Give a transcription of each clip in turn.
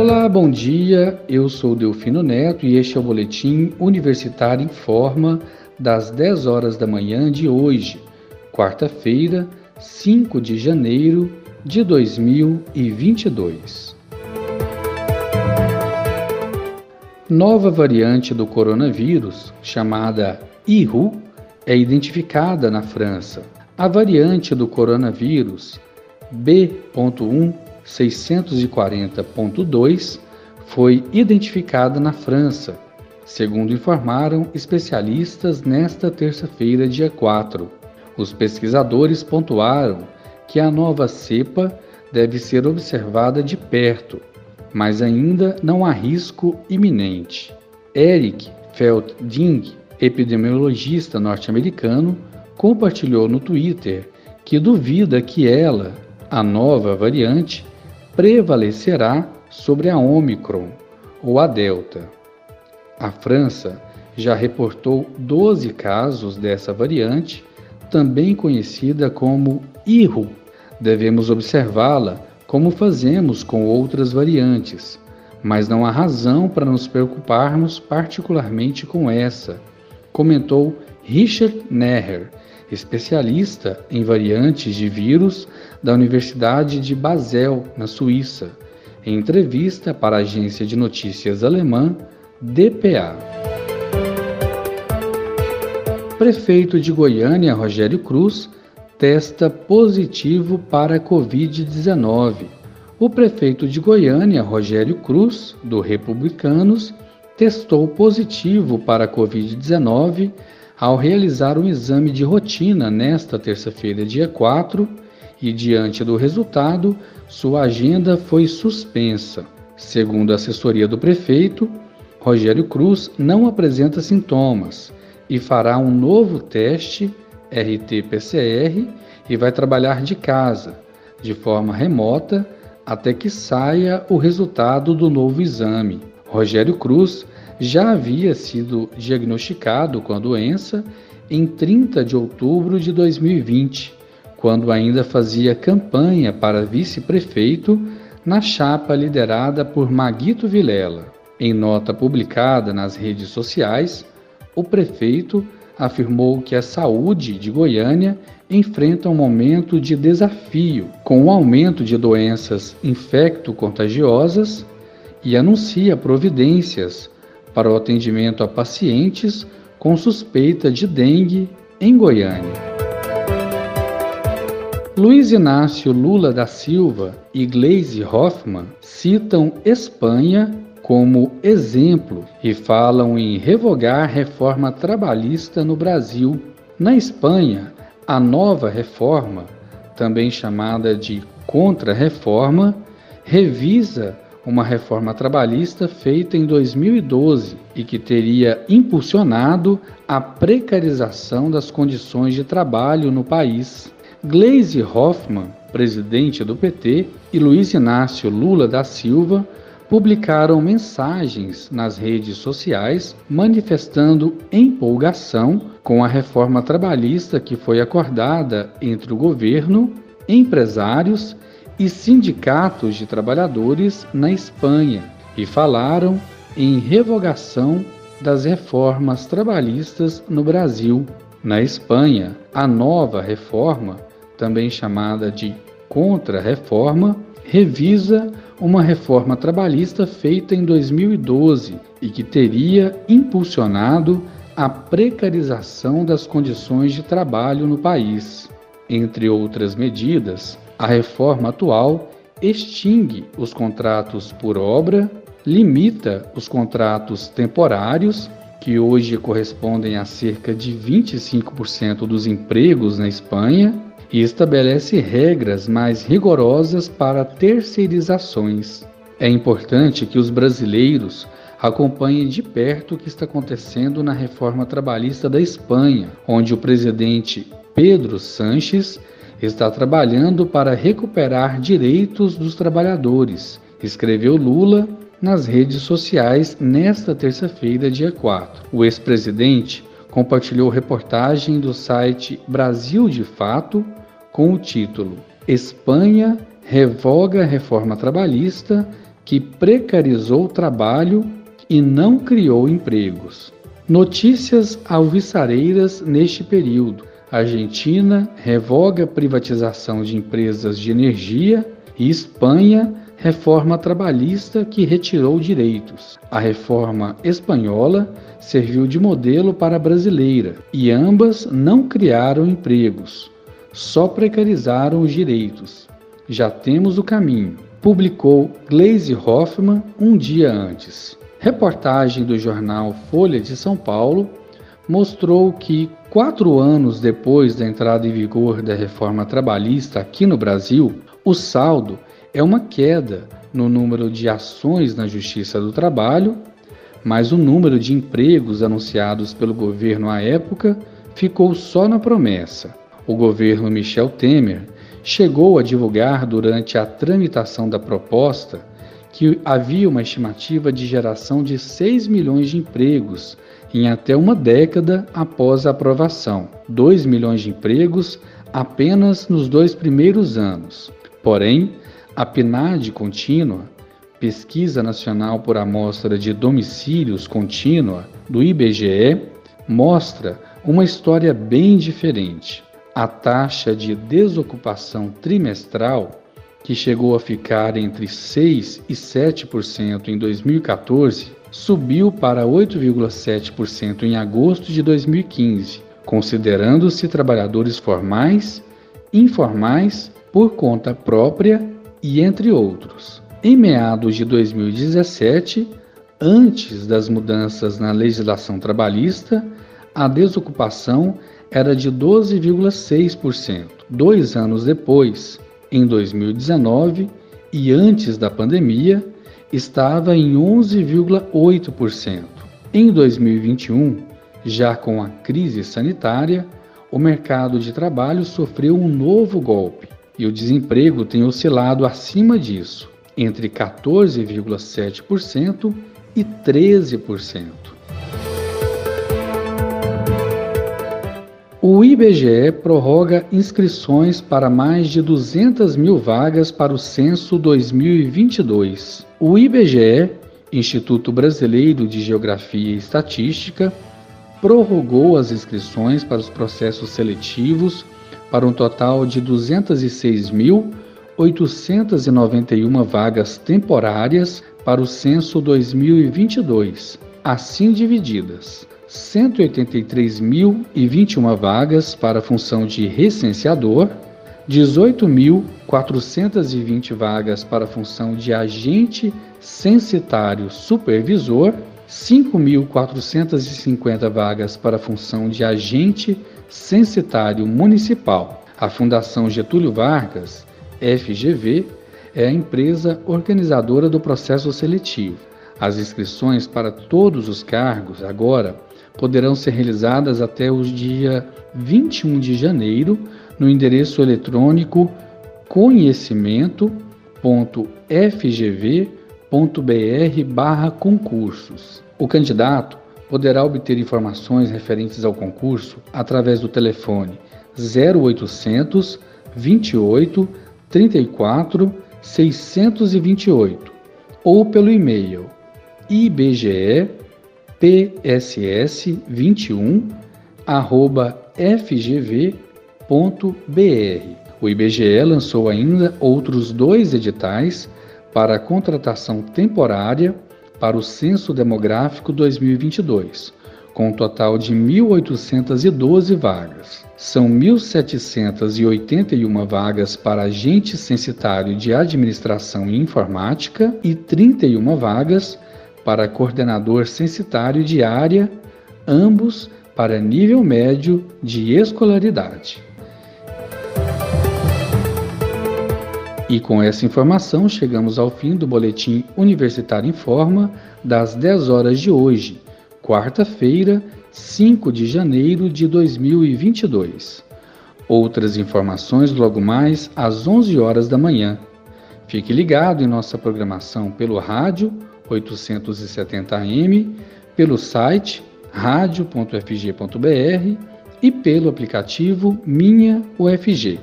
Olá, bom dia. Eu sou Delfino Neto e este é o boletim Universitário em Forma das 10 horas da manhã de hoje, quarta-feira, 5 de janeiro de 2022. Nova variante do coronavírus, chamada IRU, é identificada na França. A variante do coronavírus B.1.640.2 foi identificada na França, segundo informaram especialistas nesta terça-feira, dia 4. Os pesquisadores pontuaram que a nova cepa deve ser observada de perto mas ainda não há risco iminente. Eric Feldding, epidemiologista norte-americano, compartilhou no Twitter que duvida que ela, a nova variante, prevalecerá sobre a Omicron ou a Delta. A França já reportou 12 casos dessa variante, também conhecida como IRU. Devemos observá-la como fazemos com outras variantes, mas não há razão para nos preocuparmos particularmente com essa, comentou Richard Neher, especialista em variantes de vírus da Universidade de Basel, na Suíça, em entrevista para a agência de notícias alemã DPA. Prefeito de Goiânia, Rogério Cruz, testa positivo para a Covid-19. O prefeito de Goiânia, Rogério Cruz, do Republicanos, testou positivo para a Covid-19 ao realizar um exame de rotina nesta terça-feira, dia 4, e diante do resultado, sua agenda foi suspensa. Segundo a assessoria do prefeito, Rogério Cruz não apresenta sintomas e fará um novo teste RT-PCR e vai trabalhar de casa, de forma remota, até que saia o resultado do novo exame. Rogério Cruz já havia sido diagnosticado com a doença em 30 de outubro de 2020, quando ainda fazia campanha para vice-prefeito na chapa liderada por Maguito Vilela. Em nota publicada nas redes sociais, o prefeito afirmou que a saúde de Goiânia enfrenta um momento de desafio com o aumento de doenças infecto-contagiosas e anuncia providências para o atendimento a pacientes com suspeita de dengue em Goiânia. Luiz Inácio Lula da Silva e Gleisi Hoffmann citam Espanha como exemplo e falam em revogar reforma trabalhista no Brasil. Na Espanha, a nova reforma, também chamada de contra-reforma, revisa uma reforma trabalhista feita em 2012 e que teria impulsionado a precarização das condições de trabalho no país. Gleisi Hoffmann, presidente do PT, e Luiz Inácio Lula da Silva publicaram mensagens nas redes sociais manifestando empolgação com a reforma trabalhista que foi acordada entre o governo, empresários e sindicatos de trabalhadores na Espanha e falaram em revogação das reformas trabalhistas no Brasil. Na Espanha, a nova reforma, também chamada de contra-reforma, revisa uma reforma trabalhista feita em 2012 e que teria impulsionado a precarização das condições de trabalho no país. Entre outras medidas, a reforma atual extingue os contratos por obra, limita os contratos temporários, que hoje correspondem a cerca de 25% dos empregos na Espanha, e estabelece regras mais rigorosas para terceirizações. É importante que os brasileiros acompanhem de perto o que está acontecendo na reforma trabalhista da Espanha, onde o presidente Pedro Sanches está trabalhando para recuperar direitos dos trabalhadores, escreveu Lula nas redes sociais nesta terça-feira, dia 4. O ex-presidente compartilhou reportagem do site Brasil de Fato com o título Espanha revoga a reforma trabalhista que precarizou o trabalho e não criou empregos. Notícias alvissareiras neste período. Argentina revoga privatização de empresas de energia e Espanha reforma trabalhista que retirou direitos. A reforma espanhola serviu de modelo para a brasileira e ambas não criaram empregos, só precarizaram os direitos. Já temos o caminho, publicou Glaze Hoffman um dia antes. Reportagem do jornal Folha de São Paulo mostrou que, quatro anos depois da entrada em vigor da reforma trabalhista aqui no Brasil, o saldo é uma queda no número de ações na Justiça do Trabalho, mas o número de empregos anunciados pelo governo à época ficou só na promessa. O governo Michel Temer chegou a divulgar durante a tramitação da proposta que havia uma estimativa de geração de 6 milhões de empregos em até uma década após a aprovação, 2 milhões de empregos apenas nos dois primeiros anos. Porém, a PNAD contínua, Pesquisa Nacional por Amostra de Domicílios Contínua, do IBGE, mostra uma história bem diferente. A taxa de desocupação trimestral, que chegou a ficar entre 6% e 7% em 2014, subiu para 8,7% em agosto de 2015, considerando-se trabalhadores formais, informais, por conta própria e entre outros. Em meados de 2017, antes das mudanças na legislação trabalhista, a desocupação era de 12,6%. Dois anos depois, em 2019 e antes da pandemia, estava em 11,8%. Em 2021, já com a crise sanitária, o mercado de trabalho sofreu um novo golpe e o desemprego tem oscilado acima disso, entre 14,7% e 13%. O IBGE prorroga inscrições para mais de 200 mil vagas para o censo 2022. O IBGE, Instituto Brasileiro de Geografia e Estatística, prorrogou as inscrições para os processos seletivos para um total de 206.891 vagas temporárias para o censo 2022, assim divididas. 183.021 vagas para a função de recenseador, 18.420 vagas para a função de agente censitário supervisor, 5.450 vagas para a função de agente censitário municipal. A Fundação Getúlio Vargas, FGV, é a empresa organizadora do processo seletivo. As inscrições para todos os cargos agora poderão ser realizadas até o dia 21 de janeiro no endereço eletrônico conhecimento.fgv.br/concursos. O candidato poderá obter informações referentes ao concurso através do telefone 0800 28 34 628 ou pelo e-mail ibge pss21 fgv.br. O IBGE lançou ainda outros dois editais para contratação temporária para o Censo Demográfico 2022, com um total de 1.812 vagas. São 1.781 vagas para agente censitário de administração e informática e 31 vagas para coordenador censitário de área, ambos para nível médio de escolaridade. E com essa informação chegamos ao fim do boletim Universitário em Forma das 10 horas de hoje, quarta-feira, 5 de janeiro de 2022. Outras informações logo mais às 11 horas da manhã. Fique ligado em nossa programação pelo rádio 870 AM, pelo site radio.fg.br e pelo aplicativo Minha UFG.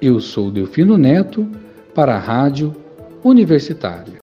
Eu sou Delfino Neto para a Rádio Universitária.